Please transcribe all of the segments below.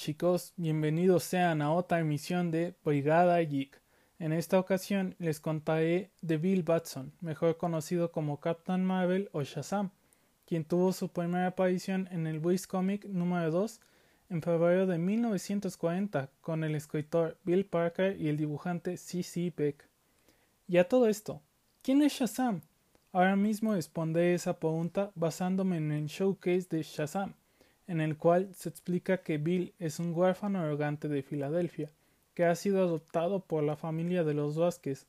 chicos, bienvenidos sean a otra emisión de Brigada Geek. En esta ocasión les contaré de Bill Batson, mejor conocido como Captain Marvel o Shazam, quien tuvo su primera aparición en el Wiz Comic número 2 en febrero de 1940 con el escritor Bill Parker y el dibujante C.C. Beck. Y a todo esto, ¿quién es Shazam? Ahora mismo responderé esa pregunta basándome en el showcase de Shazam en el cual se explica que Bill es un huérfano arrogante de Filadelfia, que ha sido adoptado por la familia de los Vázquez,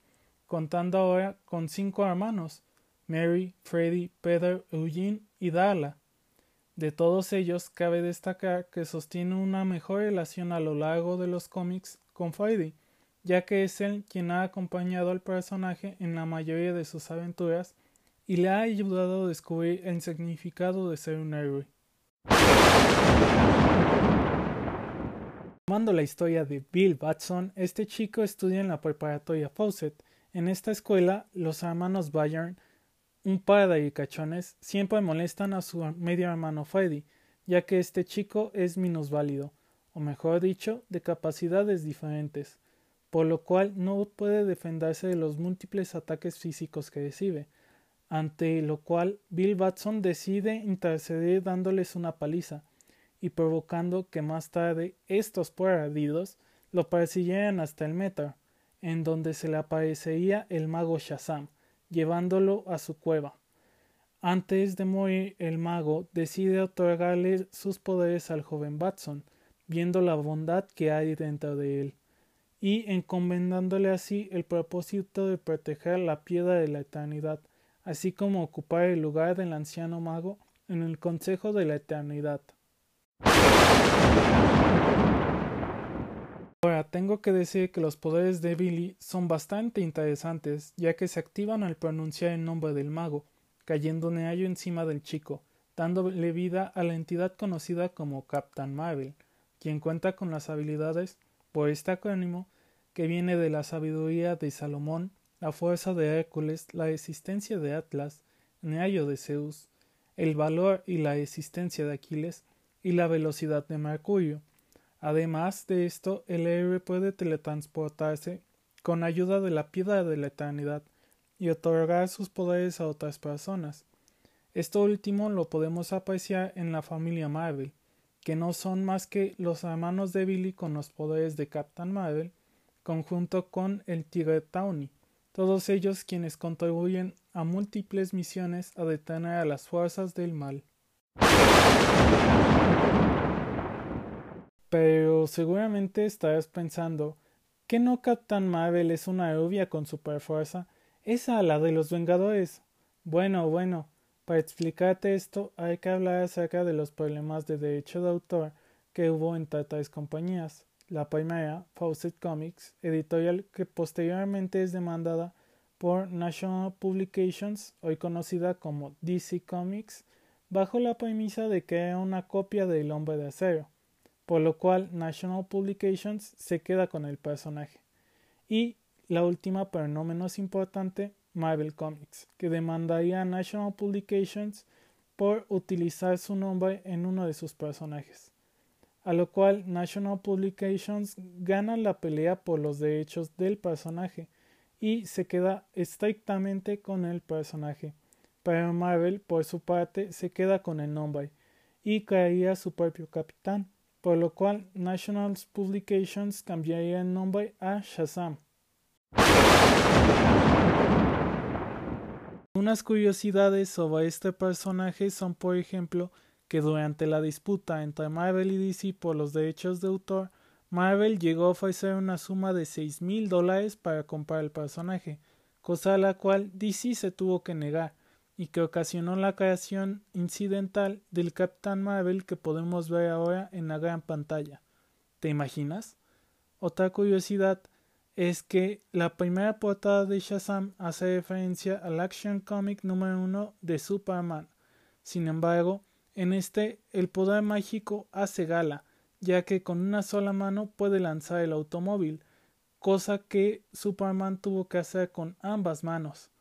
contando ahora con cinco hermanos, Mary, Freddy, Peter, Eugene y Darla. De todos ellos cabe destacar que sostiene una mejor relación a lo largo de los cómics con Freddy, ya que es él quien ha acompañado al personaje en la mayoría de sus aventuras y le ha ayudado a descubrir el significado de ser un héroe. Tomando la historia de Bill Batson, este chico estudia en la preparatoria Fawcett. En esta escuela, los hermanos Bayern, un par de ricachones, siempre molestan a su medio hermano Freddy, ya que este chico es minusválido, o mejor dicho, de capacidades diferentes, por lo cual no puede defenderse de los múltiples ataques físicos que recibe ante lo cual Bill Batson decide interceder dándoles una paliza y provocando que más tarde estos perdidos lo persiguieran hasta el Metar, en donde se le aparecería el mago Shazam, llevándolo a su cueva. Antes de morir, el mago decide otorgarle sus poderes al joven Batson, viendo la bondad que hay dentro de él, y encomendándole así el propósito de proteger la piedra de la eternidad, así como ocupar el lugar del anciano mago en el Consejo de la Eternidad. Ahora tengo que decir que los poderes de Billy son bastante interesantes, ya que se activan al pronunciar el nombre del mago, cayendo Neayo encima del chico, dándole vida a la entidad conocida como Captain Marvel, quien cuenta con las habilidades, por este acrónimo, que viene de la sabiduría de Salomón la fuerza de Hércules, la existencia de Atlas, Neayo de Zeus, el valor y la existencia de Aquiles y la velocidad de Mercurio. Además de esto, el héroe puede teletransportarse con ayuda de la piedra de la eternidad y otorgar sus poderes a otras personas. Esto último lo podemos apreciar en la familia Marvel, que no son más que los hermanos de Billy con los poderes de Captain Marvel, conjunto con el Tigre Tawny todos ellos quienes contribuyen a múltiples misiones a detener a las fuerzas del mal. Pero seguramente estarás pensando que no Captain Marvel es una rubia con superfuerza, esa la de los Vengadores. Bueno, bueno, para explicarte esto hay que hablar acerca de los problemas de derecho de autor que hubo entre tres compañías la primera, Fawcett Comics, editorial que posteriormente es demandada por National Publications, hoy conocida como DC Comics, bajo la premisa de que era una copia del Hombre de Acero, por lo cual National Publications se queda con el personaje. Y la última, pero no menos importante, Marvel Comics, que demandaría a National Publications por utilizar su nombre en uno de sus personajes a lo cual National Publications gana la pelea por los derechos del personaje y se queda estrictamente con el personaje. Pero Marvel, por su parte, se queda con el nombre y crearía su propio capitán, por lo cual National Publications cambiaría el nombre a Shazam. Unas curiosidades sobre este personaje son, por ejemplo, que durante la disputa entre Marvel y DC por los derechos de autor, Marvel llegó a ofrecer una suma de seis mil dólares para comprar el personaje, cosa a la cual DC se tuvo que negar, y que ocasionó la creación incidental del Capitán Marvel que podemos ver ahora en la gran pantalla. ¿Te imaginas? Otra curiosidad es que la primera portada de Shazam hace referencia al Action Comic número uno de Superman. Sin embargo, en este, el poder mágico hace gala, ya que con una sola mano puede lanzar el automóvil, cosa que Superman tuvo que hacer con ambas manos.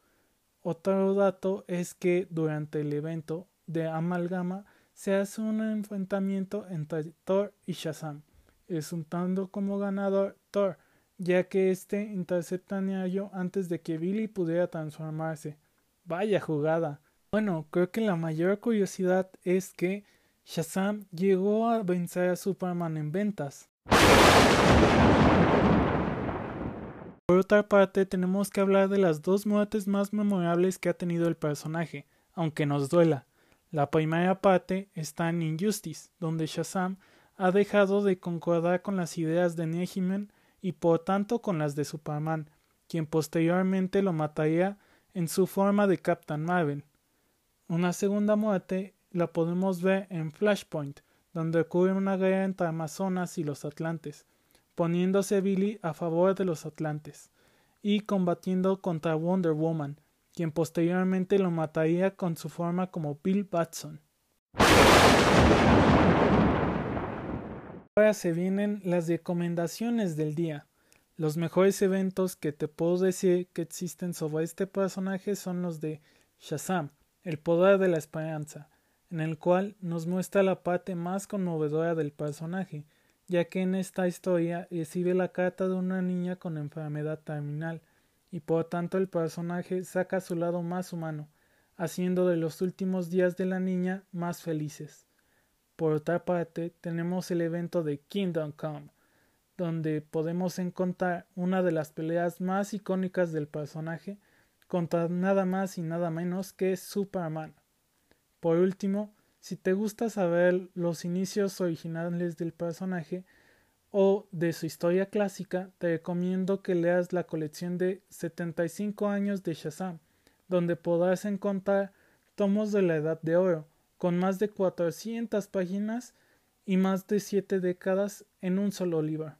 Otro dato es que durante el evento de Amalgama se hace un enfrentamiento entre Thor y Shazam, resultando como ganador Thor, ya que éste intercepta a Neayo antes de que Billy pudiera transformarse. Vaya jugada. Bueno, creo que la mayor curiosidad es que Shazam llegó a vencer a Superman en ventas. Por otra parte, tenemos que hablar de las dos muertes más memorables que ha tenido el personaje, aunque nos duela. La primera parte está en Injustice, donde Shazam ha dejado de concordar con las ideas de Nehiman y por tanto con las de Superman, quien posteriormente lo mataría en su forma de Captain Marvel. Una segunda muerte la podemos ver en Flashpoint, donde ocurre una guerra entre Amazonas y los Atlantes, poniéndose Billy a favor de los Atlantes y combatiendo contra Wonder Woman, quien posteriormente lo mataría con su forma como Bill Batson. Ahora se vienen las recomendaciones del día. Los mejores eventos que te puedo decir que existen sobre este personaje son los de Shazam, el poder de la esperanza, en el cual nos muestra la parte más conmovedora del personaje, ya que en esta historia recibe la carta de una niña con enfermedad terminal, y por tanto el personaje saca su lado más humano, haciendo de los últimos días de la niña más felices. Por otra parte, tenemos el evento de Kingdom Come, donde podemos encontrar una de las peleas más icónicas del personaje contra nada más y nada menos que Superman. Por último, si te gusta saber los inicios originales del personaje o de su historia clásica, te recomiendo que leas la colección de 75 años de Shazam, donde podrás encontrar tomos de la Edad de Oro, con más de 400 páginas y más de 7 décadas en un solo libro.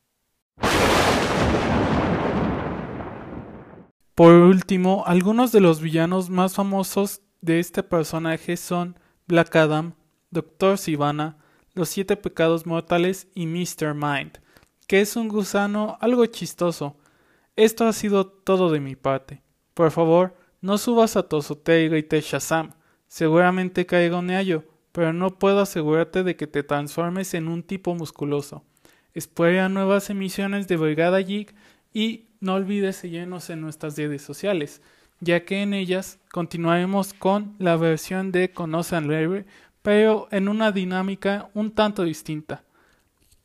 Por último, algunos de los villanos más famosos de este personaje son Black Adam, Doctor Sivana, Los Siete Pecados Mortales y Mr. Mind, que es un gusano algo chistoso. Esto ha sido todo de mi parte. Por favor, no subas a tu azotea y grites Shazam. Seguramente caiga un neallo, pero no puedo asegurarte de que te transformes en un tipo musculoso. Espera nuevas emisiones de Brigada Geek y no olvides seguirnos en nuestras redes sociales ya que en ellas continuaremos con la versión de Conoce al pero en una dinámica un tanto distinta.